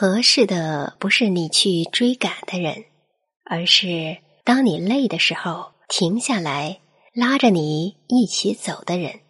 合适的不是你去追赶的人而是当你累的时候停下来拉着你一起走的人。